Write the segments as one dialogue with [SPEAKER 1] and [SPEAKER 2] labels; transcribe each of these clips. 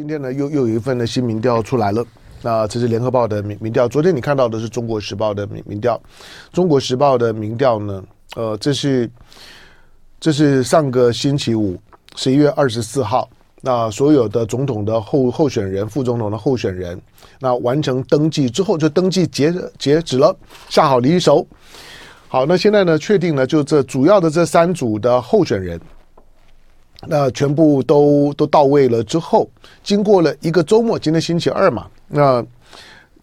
[SPEAKER 1] 今天呢，又又有一份的新民调出来了。那这是联合报的民民调。昨天你看到的是中国时报的民民调。中国时报的民调呢，呃，这是这是上个星期五，十一月二十四号，那所有的总统的候候选人、副总统的候选人，那完成登记之后就登记截截止了，下好离手。好，那现在呢，确定了，就这主要的这三组的候选人。那全部都都到位了之后，经过了一个周末，今天星期二嘛，那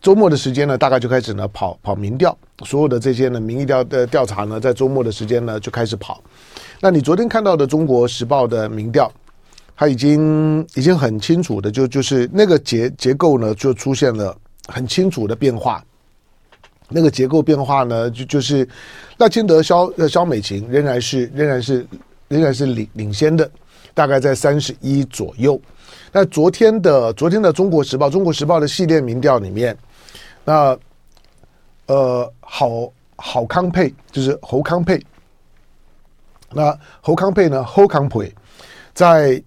[SPEAKER 1] 周末的时间呢，大概就开始呢跑跑民调，所有的这些呢民意调的调查呢，在周末的时间呢就开始跑。那你昨天看到的《中国时报》的民调，它已经已经很清楚的，就就是那个结结构呢，就出现了很清楚的变化。那个结构变化呢，就就是赖清德、萧呃萧美琴仍然是仍然是仍然是领领先的。大概在三十一左右。那昨天的昨天的《中国时报》《中国时报》的系列民调里面，那呃，郝郝康佩就是侯康佩。那侯康佩呢？侯康佩在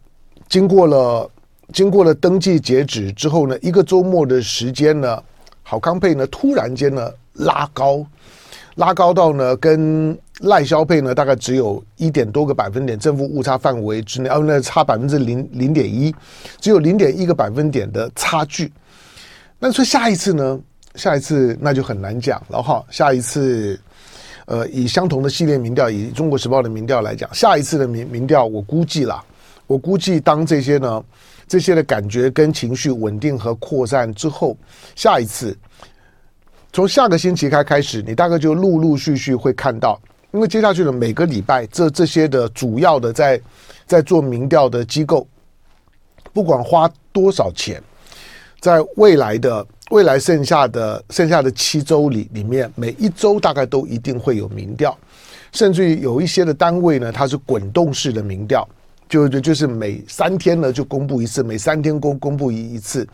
[SPEAKER 1] 经过了经过了登记截止之后呢，一个周末的时间呢，郝康佩呢突然间呢拉高，拉高到呢跟。赖消配呢，大概只有一点多个百分点，正负误差范围之内，哦，那差百分之零零点一，只有零点一个百分点的差距。那说下一次呢？下一次那就很难讲了哈。下一次，呃，以相同的系列民调，以中国时报的民调来讲，下一次的民民调，我估计啦，我估计当这些呢，这些的感觉跟情绪稳定和扩散之后，下一次，从下个星期开开始，你大概就陆陆续续会看到。因为接下去的每个礼拜，这这些的主要的在在做民调的机构，不管花多少钱，在未来的未来剩下的剩下的七周里里面，每一周大概都一定会有民调，甚至于有一些的单位呢，它是滚动式的民调。就就就是每三天呢就公布一次，每三天公公布一一次，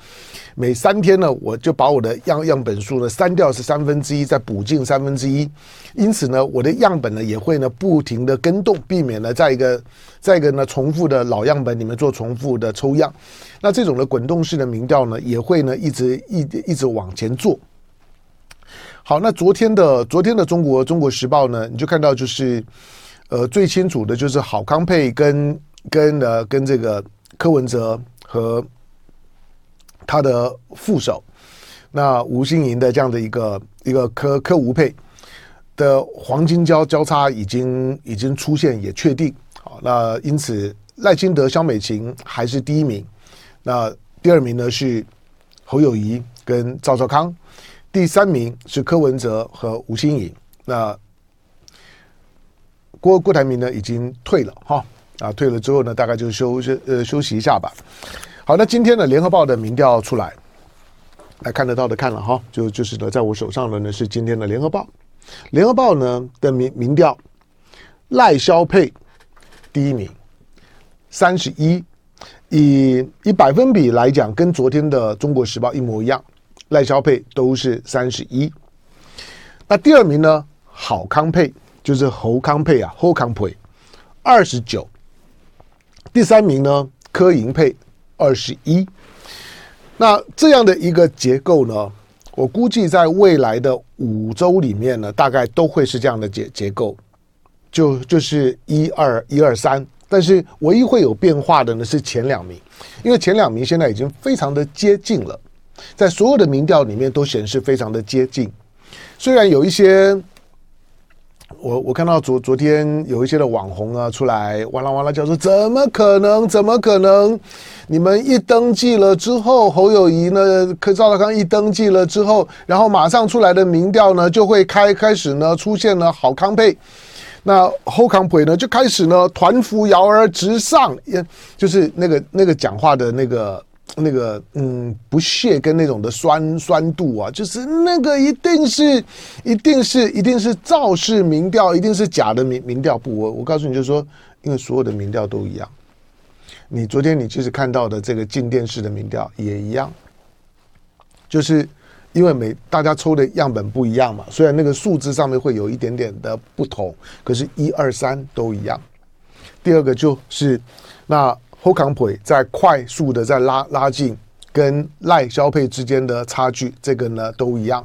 [SPEAKER 1] 每三天呢我就把我的样样本数呢删掉是三分之一，再补进三分之一，因此呢我的样本呢也会呢不停的更动，避免呢在一个在一个呢重复的老样本里面做重复的抽样。那这种的滚动式的民调呢也会呢一直一一直往前做。好，那昨天的昨天的中国中国时报呢，你就看到就是呃最清楚的就是郝康配跟。跟呃跟这个柯文哲和他的副手那吴欣盈的这样的一个一个柯柯吴佩的黄金交交叉已经已经出现也确定好，那因此赖清德萧美琴还是第一名，那第二名呢是侯友谊跟赵少康，第三名是柯文哲和吴欣盈，那郭郭台铭呢已经退了哈。啊，退了之后呢，大概就休休呃休息一下吧。好，那今天呢，联合报的民调出来，来看得到的看了哈，就就是呢，在我手上的呢是今天的联合报。联合报呢的民民调，赖萧配第一名，三十一，以以百分比来讲，跟昨天的中国时报一模一样，赖萧配都是三十一。那第二名呢，郝康配就是侯康配啊，侯康配二十九。第三名呢，柯盈配二十一。那这样的一个结构呢，我估计在未来的五周里面呢，大概都会是这样的结结构，就就是一二一二三。但是唯一会有变化的呢是前两名，因为前两名现在已经非常的接近了，在所有的民调里面都显示非常的接近，虽然有一些。我我看到昨昨天有一些的网红啊出来哇啦哇啦叫说，怎么可能？怎么可能？你们一登记了之后，侯友谊呢，可赵大刚一登记了之后，然后马上出来的民调呢，就会开开始呢出现了郝康配，那侯康配呢就开始呢团扶摇而直上，也就是那个那个讲话的那个。那个嗯，不屑跟那种的酸酸度啊，就是那个一定是，一定是，一定是造势民调，一定是假的民民调。不，我我告诉你，就是说，因为所有的民调都一样。你昨天你其实看到的这个静电视的民调也一样，就是因为每大家抽的样本不一样嘛，虽然那个数字上面会有一点点的不同，可是一二三都一样。第二个就是那。侯康培在快速的在拉拉近跟赖萧佩之间的差距，这个呢都一样。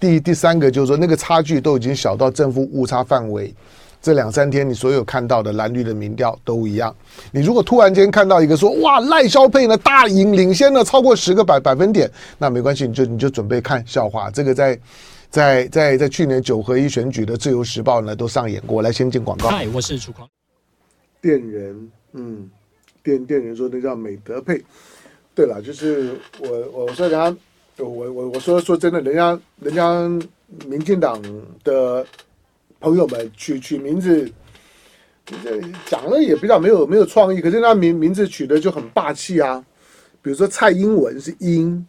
[SPEAKER 1] 第第三个就是说，那个差距都已经小到正负误差范围。这两三天你所有看到的蓝绿的民调都一样。你如果突然间看到一个说哇赖萧配呢大赢领先了超过十个百百分点，那没关系，你就你就准备看笑话。这个在在在在去年九合一选举的自由时报呢都上演过。来先进广告。
[SPEAKER 2] 嗨，我是楚狂。
[SPEAKER 1] 电人，嗯，电电人说那叫美德配。对了，就是我我说人家。我我我说说真的，人家人家民进党的朋友们取取名字，这讲了也比较没有没有创意，可是那名名字取得就很霸气啊。比如说蔡英文是英，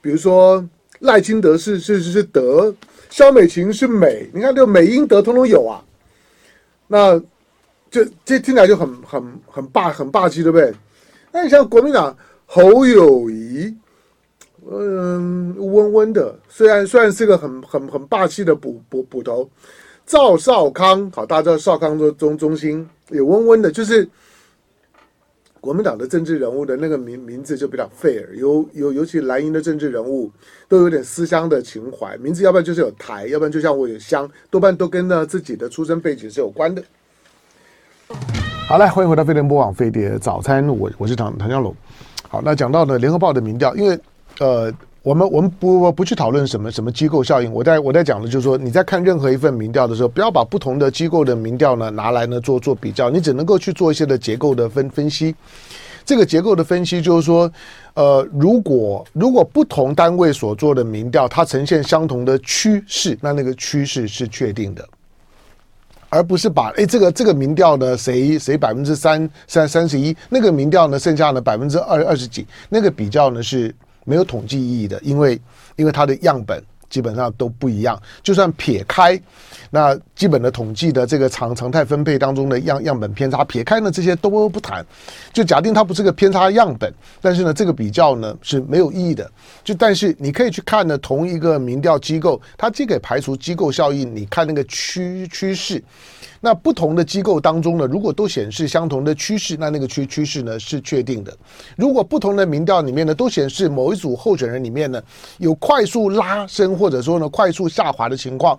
[SPEAKER 1] 比如说赖清德是是是德，萧美琴是美，你看这美英德通通有啊。那这这听起来就很很很霸很霸气，对不对？那你像国民党侯友谊。嗯，温温的，虽然虽然是个很很很霸气的捕捕捕头，赵少康，好，大家知道少康中中中心也温温的，就是国民党的政治人物的那个名名字就比较 fair，尤尤尤其蓝营的政治人物都有点思乡的情怀，名字要不然就是有台，要不然就像我有乡，多半都跟呢自己的出生背景是有关的。好嘞，欢迎回到飞碟联播网飞碟早餐，我我是唐唐江龙。好，那讲到呢联合报的民调，因为呃，我们我们不不去讨论什么什么机构效应。我在我在讲的就是说，你在看任何一份民调的时候，不要把不同的机构的民调呢拿来呢做做比较，你只能够去做一些的结构的分分析。这个结构的分析就是说，呃，如果如果不同单位所做的民调，它呈现相同的趋势，那那个趋势是确定的，而不是把哎这个这个民调呢谁谁百分之三三三十一，那个民调呢剩下呢百分之二二十几，那个比较呢是。没有统计意义的，因为因为它的样本基本上都不一样。就算撇开那基本的统计的这个常常态分配当中的样样本偏差，撇开呢这些都不谈，就假定它不是个偏差样本，但是呢这个比较呢是没有意义的。就但是你可以去看呢同一个民调机构，它既可以排除机构效应，你看那个趋趋势。那不同的机构当中呢，如果都显示相同的趋势，那那个趋趋势呢是确定的。如果不同的民调里面呢都显示某一组候选人里面呢有快速拉升或者说呢快速下滑的情况，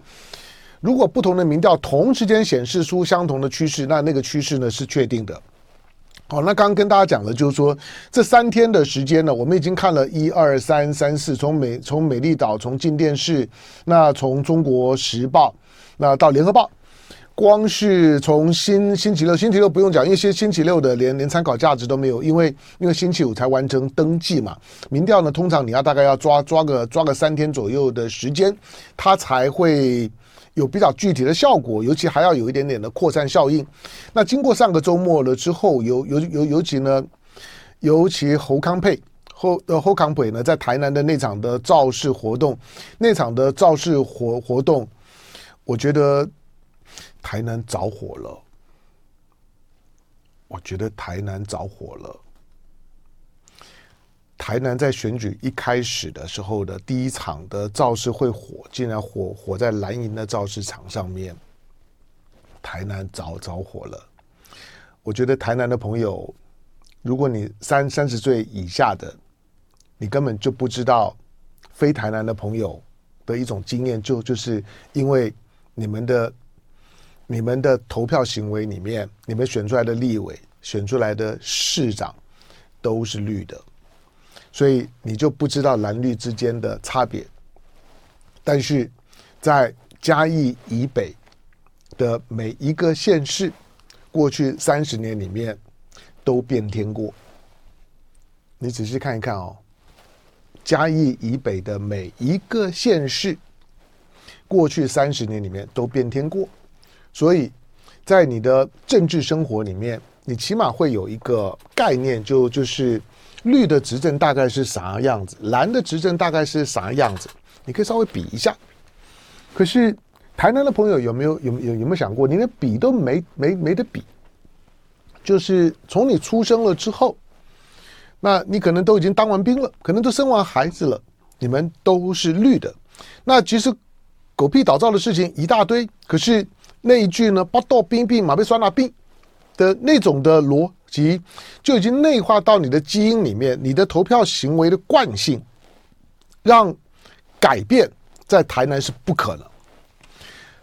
[SPEAKER 1] 如果不同的民调同时间显示出相同的趋势，那那个趋势呢是确定的。好，那刚刚跟大家讲的就是说这三天的时间呢，我们已经看了一二三三四，从美从美丽岛，从镜电视，那从中国时报，那到联合报。光是从星星期六，星期六不用讲，因为星星期六的连连参考价值都没有，因为因为星期五才完成登记嘛。民调呢，通常你要大概要抓抓个 抓个三天左右的时间，它才会有比较具体的效果，尤其还要有一点点的扩散效应。那经过上个周末了之后，尤尤尤尤其呢，尤其侯康佩侯呃侯康北呢，在台南的那场的造势活动，那场的造势活活动，我觉得。台南着火了，我觉得台南着火了。台南在选举一开始的时候的第一场的造势会火，竟然火火在蓝营的造势场上面。台南着着火了，我觉得台南的朋友，如果你三三十岁以下的，你根本就不知道非台南的朋友的一种经验，就就是因为你们的。你们的投票行为里面，你们选出来的立委、选出来的市长都是绿的，所以你就不知道蓝绿之间的差别。但是在嘉义以北的每一个县市，过去三十年里面都变天过。你仔细看一看哦，嘉义以北的每一个县市，过去三十年里面都变天过。所以，在你的政治生活里面，你起码会有一个概念，就就是绿的执政大概是啥样子，蓝的执政大概是啥样子，你可以稍微比一下。可是台南的朋友有没有有有有没有想过，你连比都没没没得比？就是从你出生了之后，那你可能都已经当完兵了，可能都生完孩子了，你们都是绿的。那其实狗屁倒灶的事情一大堆，可是。那一句呢，“八道兵兵马被酸辣兵”的那种的逻辑就已经内化到你的基因里面，你的投票行为的惯性，让改变在台南是不可能。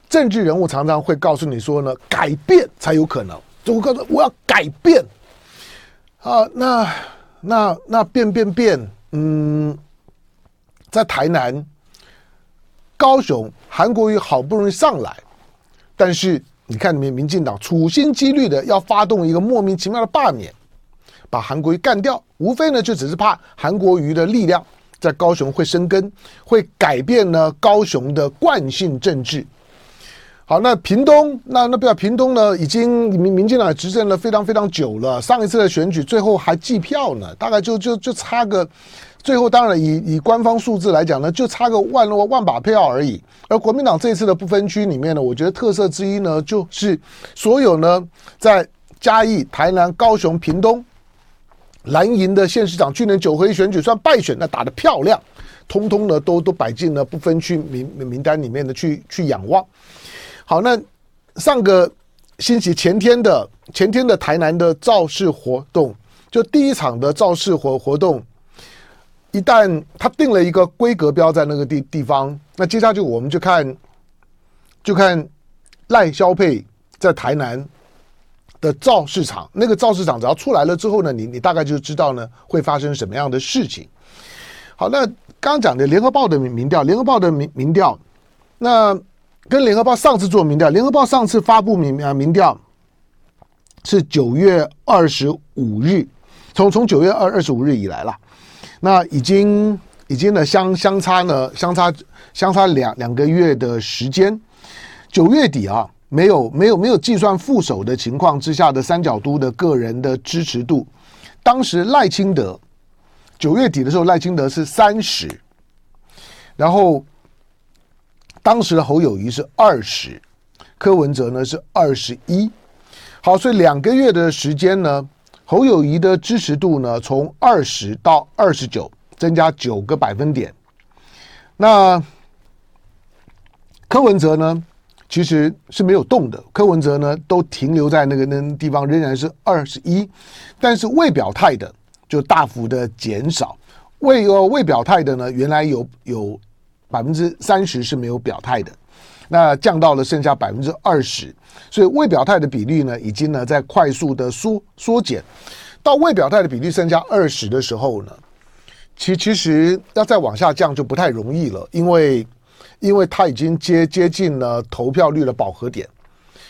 [SPEAKER 1] 政治人物常常会告诉你说呢，改变才有可能。就我告诉我要改变啊，那那那变变变，嗯，在台南、高雄，韩国瑜好不容易上来，但是。你看，你们民进党处心积虑的要发动一个莫名其妙的罢免，把韩国瑜干掉，无非呢就只是怕韩国瑜的力量在高雄会生根，会改变呢高雄的惯性政治。好，那屏东，那那不要屏东呢，已经民民进党执政了非常非常久了，上一次的选举最后还计票呢，大概就就就差个。最后，当然以以官方数字来讲呢，就差个万万把票而已。而国民党这次的不分区里面呢，我觉得特色之一呢，就是所有呢在嘉义、台南、高雄、屏东蓝营的县市长，去年九合一选举算败选，那打得漂亮，通通呢都都摆进了不分区名名单里面的去去仰望。好，那上个星期前天的前天的台南的造势活动，就第一场的造势活活动。一旦他定了一个规格标在那个地地方，那接下去我们就看，就看赖萧佩在台南的造势场，那个造势场只要出来了之后呢，你你大概就知道呢会发生什么样的事情。好，那刚刚讲的联合报的民民调，联合报的民民调，那跟联合报上次做民调，联合报上次发布民啊民调是九月二十五日，从从九月二二十五日以来了。那已经已经呢相相差呢相差相差两两个月的时间，九月底啊，没有没有没有计算副手的情况之下的三角都的个人的支持度，当时赖清德九月底的时候赖清德是三十，然后当时的侯友谊是二十，柯文哲呢是二十一，好，所以两个月的时间呢。侯友谊的支持度呢，从二十到二十九，增加九个百分点。那柯文哲呢，其实是没有动的。柯文哲呢，都停留在那个那地方，仍然是二十一。但是未表态的就大幅的减少。未呃未表态的呢，原来有有百分之三十是没有表态的。那降到了剩下百分之二十，所以未表态的比例呢，已经呢在快速的缩缩减，到未表态的比例剩下二十的时候呢，其其实要再往下降就不太容易了，因为因为它已经接接近了投票率的饱和点，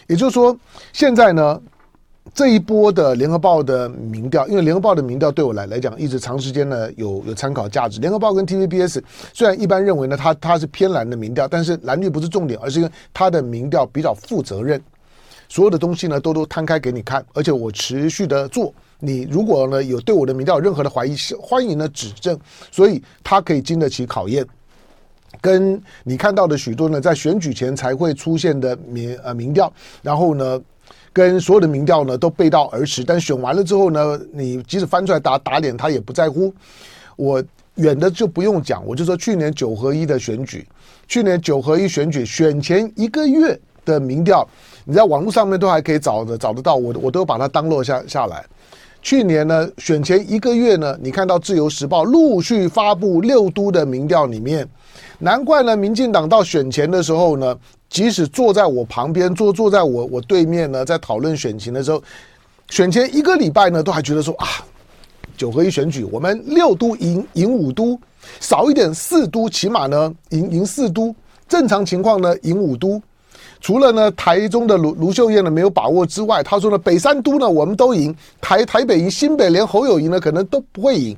[SPEAKER 1] 也就是说现在呢。这一波的联合报的民调，因为联合报的民调对我来来讲，一直长时间呢有有参考价值。联合报跟 TVBS 虽然一般认为呢，它它是偏蓝的民调，但是蓝绿不是重点，而是因为它的民调比较负责任，所有的东西呢都都摊开给你看，而且我持续的做。你如果呢有对我的民调有任何的怀疑，欢迎呢指正。所以它可以经得起考验。跟你看到的许多呢在选举前才会出现的民呃民调，然后呢。跟所有的民调呢都背道而驰，但选完了之后呢，你即使翻出来打打脸，他也不在乎。我远的就不用讲，我就说去年九合一的选举，去年九合一选举选前一个月的民调，你在网络上面都还可以找的找得到，我我都把它当落下下来。去年呢选前一个月呢，你看到自由时报陆续发布六都的民调里面，难怪呢民进党到选前的时候呢。即使坐在我旁边，坐坐在我我对面呢，在讨论选情的时候，选前一个礼拜呢，都还觉得说啊，九合一选举，我们六都赢赢五都，少一点四都，起码呢赢赢四都，正常情况呢赢五都，除了呢台中的卢卢秀燕呢没有把握之外，他说呢北三都呢我们都赢，台台北赢，新北连侯友宜呢可能都不会赢。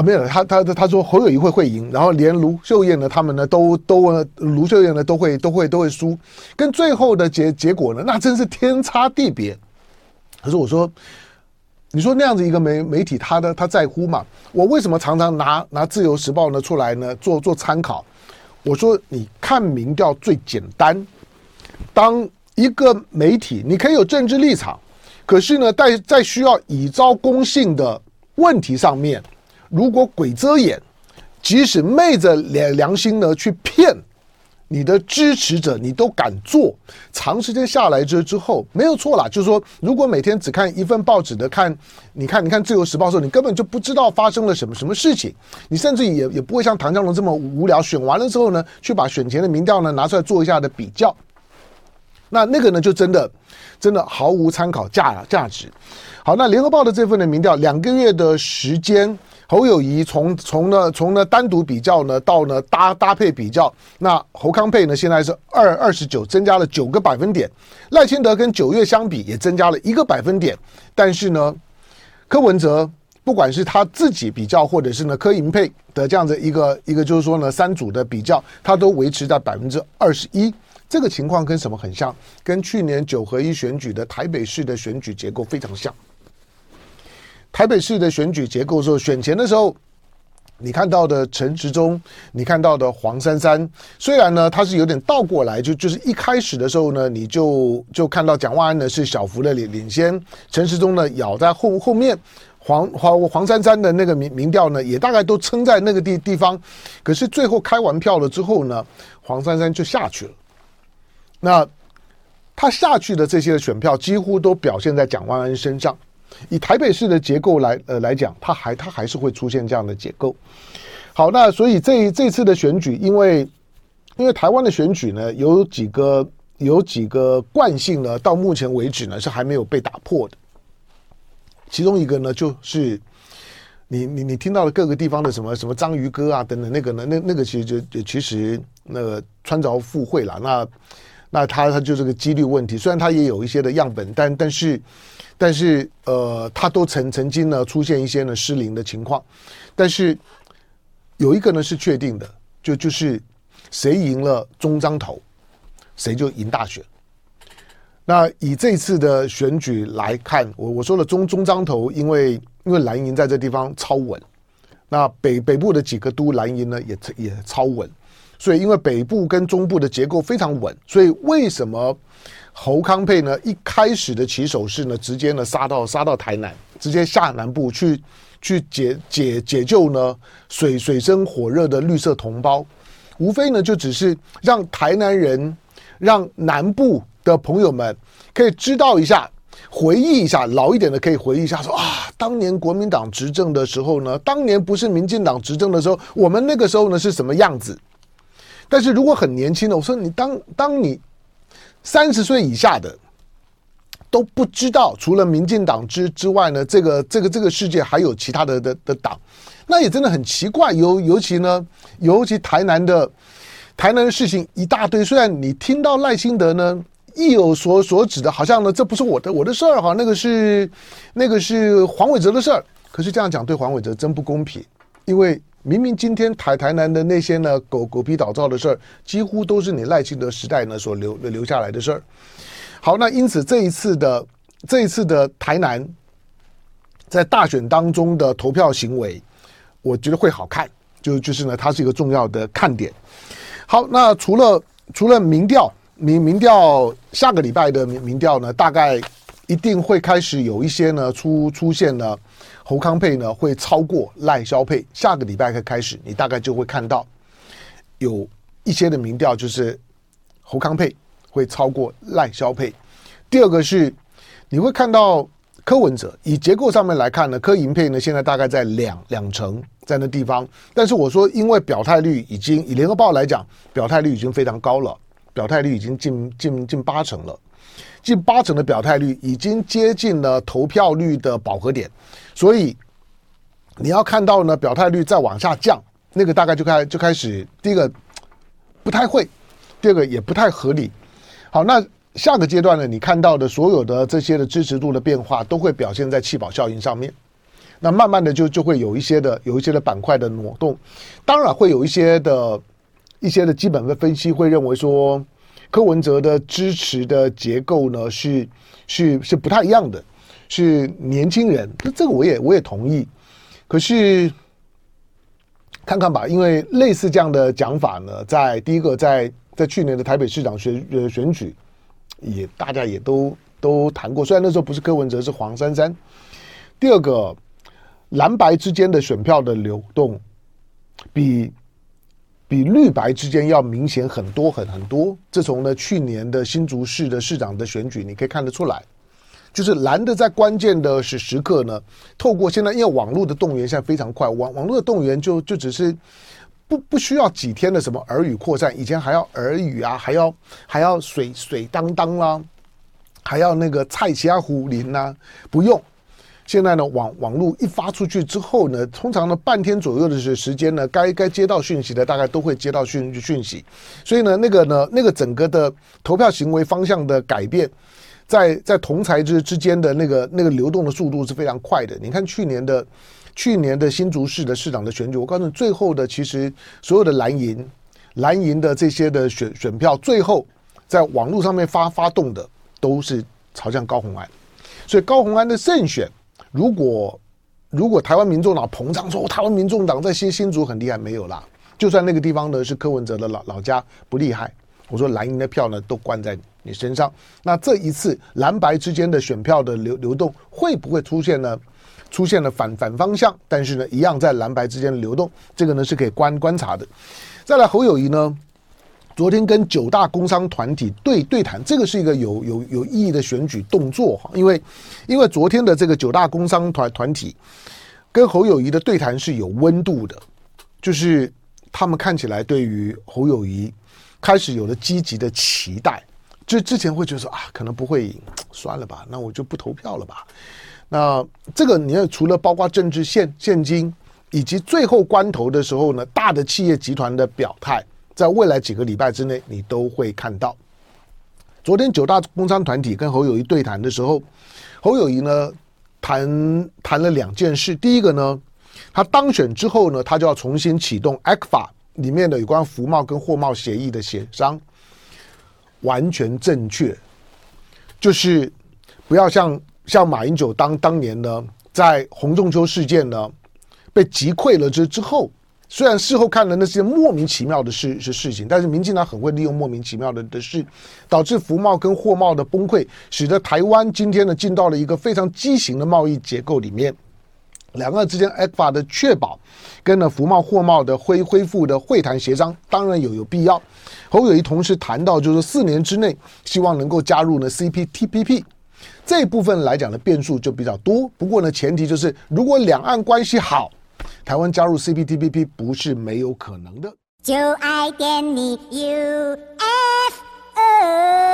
[SPEAKER 1] 啊，没有，他他他说侯友谊会会赢，然后连卢秀燕呢，他们呢都都卢秀燕呢都会都会都会输，跟最后的结结果呢，那真是天差地别。可是我说，你说那样子一个媒媒体，他的他在乎嘛？我为什么常常拿拿自由时报呢出来呢做做参考？我说你看民调最简单，当一个媒体你可以有政治立场，可是呢在在需要以招公信的问题上面。如果鬼遮眼，即使昧着良良心呢去骗你的支持者你都敢做，长时间下来之之后没有错啦，就是说，如果每天只看一份报纸的看，你看你看《自由时报》的时候，你根本就不知道发生了什么什么事情，你甚至也也不会像唐江龙这么无聊，选完了之后呢，去把选前的民调呢拿出来做一下的比较，那那个呢就真的真的毫无参考价价值。好，那《联合报》的这份的民调，两个月的时间。侯友谊从从呢从呢单独比较呢到呢搭搭配比较，那侯康配呢现在是二二十九，增加了九个百分点。赖清德跟九月相比也增加了一个百分点，但是呢，柯文哲不管是他自己比较，或者是呢柯银配的这样子一个一个就是说呢三组的比较，他都维持在百分之二十一。这个情况跟什么很像？跟去年九合一选举的台北市的选举结构非常像。台北市的选举结构时候，选前的时候，你看到的陈时中，你看到的黄珊珊，虽然呢，他是有点倒过来，就就是一开始的时候呢，你就就看到蒋万安呢是小幅的领领先，陈时中呢咬在后后面，黄黄黄珊珊的那个民民调呢也大概都撑在那个地地方，可是最后开完票了之后呢，黄珊珊就下去了，那他下去的这些选票几乎都表现在蒋万安身上。以台北市的结构来呃来讲，它还它还是会出现这样的结构。好，那所以这这次的选举，因为因为台湾的选举呢，有几个有几个惯性呢，到目前为止呢是还没有被打破的。其中一个呢，就是你你你听到了各个地方的什么什么章鱼哥啊等等那个呢，那那个其实就其实那个穿着附会了。那那他他就是个几率问题，虽然他也有一些的样本，但但是。但是，呃，他都曾曾经呢出现一些呢失灵的情况，但是有一个呢是确定的，就就是谁赢了中彰投，谁就赢大选。那以这次的选举来看，我我说了中中彰投，因为因为蓝营在这地方超稳，那北北部的几个都蓝营呢也也超稳，所以因为北部跟中部的结构非常稳，所以为什么？侯康配呢，一开始的起手式呢，直接呢杀到杀到台南，直接下南部去去解解解救呢水水深火热的绿色同胞，无非呢就只是让台南人，让南部的朋友们可以知道一下，回忆一下老一点的可以回忆一下说，说啊，当年国民党执政的时候呢，当年不是民进党执政的时候，我们那个时候呢是什么样子？但是如果很年轻的，我说你当当你。三十岁以下的都不知道，除了民进党之之外呢，这个这个这个世界还有其他的的的党，那也真的很奇怪。尤尤其呢，尤其台南的台南的事情一大堆。虽然你听到赖清德呢意有所所指的，好像呢这不是我的我的事儿哈，那个是那个是黄伟哲的事儿。可是这样讲对黄伟哲真不公平，因为。明明今天台台南的那些呢狗狗皮倒灶的事儿，几乎都是你赖清德时代呢所留留下来的事儿。好，那因此这一次的这一次的台南在大选当中的投票行为，我觉得会好看，就就是呢，它是一个重要的看点。好，那除了除了民调民民调下个礼拜的民民调呢，大概一定会开始有一些呢出出现呢。侯康配呢会超过赖萧配，下个礼拜开始，你大概就会看到有一些的民调，就是侯康配会超过赖萧配。第二个是你会看到柯文哲，以结构上面来看呢，柯银配呢现在大概在两两成在那地方，但是我说因为表态率已经以联合报来讲，表态率已经非常高了，表态率已经近近近八成了。近八成的表态率已经接近了投票率的饱和点，所以你要看到呢，表态率再往下降，那个大概就开就开始，第一个不太会，第二个也不太合理。好，那下个阶段呢，你看到的所有的这些的支持度的变化，都会表现在弃保效应上面。那慢慢的就就会有一些的有一些的板块的挪动，当然会有一些的一些的基本的分析会认为说。柯文哲的支持的结构呢，是是是不太一样的，是年轻人，这这个我也我也同意。可是看看吧，因为类似这样的讲法呢，在第一个在在去年的台北市长选呃选举，也大家也都都谈过，虽然那时候不是柯文哲，是黄珊珊。第二个蓝白之间的选票的流动比比绿白之间要明显很多很很多。这从呢去年的新竹市的市长的选举，你可以看得出来，就是蓝的在关键的时时刻呢，透过现在因为网络的动员现在非常快，网网络的动员就就只是不不需要几天的什么耳语扩散，以前还要耳语啊，还要还要水水当当啦，还要那个菜虾胡林呐，不用。现在呢，网网络一发出去之后呢，通常呢半天左右的时时间呢，该该接到讯息的大概都会接到讯讯息，所以呢，那个呢，那个整个的投票行为方向的改变，在在同侪之之间的那个那个流动的速度是非常快的。你看去年的去年的新竹市的市长的选举，我告诉你，最后的其实所有的蓝营蓝营的这些的选选票，最后在网络上面发发动的都是朝向高虹安，所以高虹安的胜选。如果如果台湾民众党膨胀说台湾民众党在新新竹很厉害，没有啦。就算那个地方呢是柯文哲的老老家不厉害，我说蓝营的票呢都关在你身上。那这一次蓝白之间的选票的流流动会不会出现呢？出现了反反方向，但是呢一样在蓝白之间的流动，这个呢是可以观观察的。再来侯友谊呢？昨天跟九大工商团体对对谈，这个是一个有有有意义的选举动作哈，因为因为昨天的这个九大工商团团体跟侯友宜的对谈是有温度的，就是他们看起来对于侯友宜开始有了积极的期待，就之前会觉得说啊，可能不会赢，算了吧，那我就不投票了吧。那这个你要除了包括政治现现金，以及最后关头的时候呢，大的企业集团的表态。在未来几个礼拜之内，你都会看到。昨天九大工商团体跟侯友宜对谈的时候，侯友宜呢谈谈了两件事。第一个呢，他当选之后呢，他就要重新启动 ECFA 里面的有关服贸跟货贸协议的协商，完全正确。就是不要像像马英九当当年呢，在洪仲秋事件呢被击溃了之之后。虽然事后看了那些莫名其妙的事是事情，但是民进党很会利用莫名其妙的的事，导致服贸跟货贸的崩溃，使得台湾今天呢进到了一个非常畸形的贸易结构里面。两岸之间 e c a 的确保跟呢服贸货贸的恢恢复的会谈协商，当然有有必要。侯友谊同时谈到，就是四年之内希望能够加入呢 CPTPP 这部分来讲的变数就比较多。不过呢，前提就是如果两岸关系好。台湾加入 CPTPP 不是没有可能的。就爱点你。U, F, o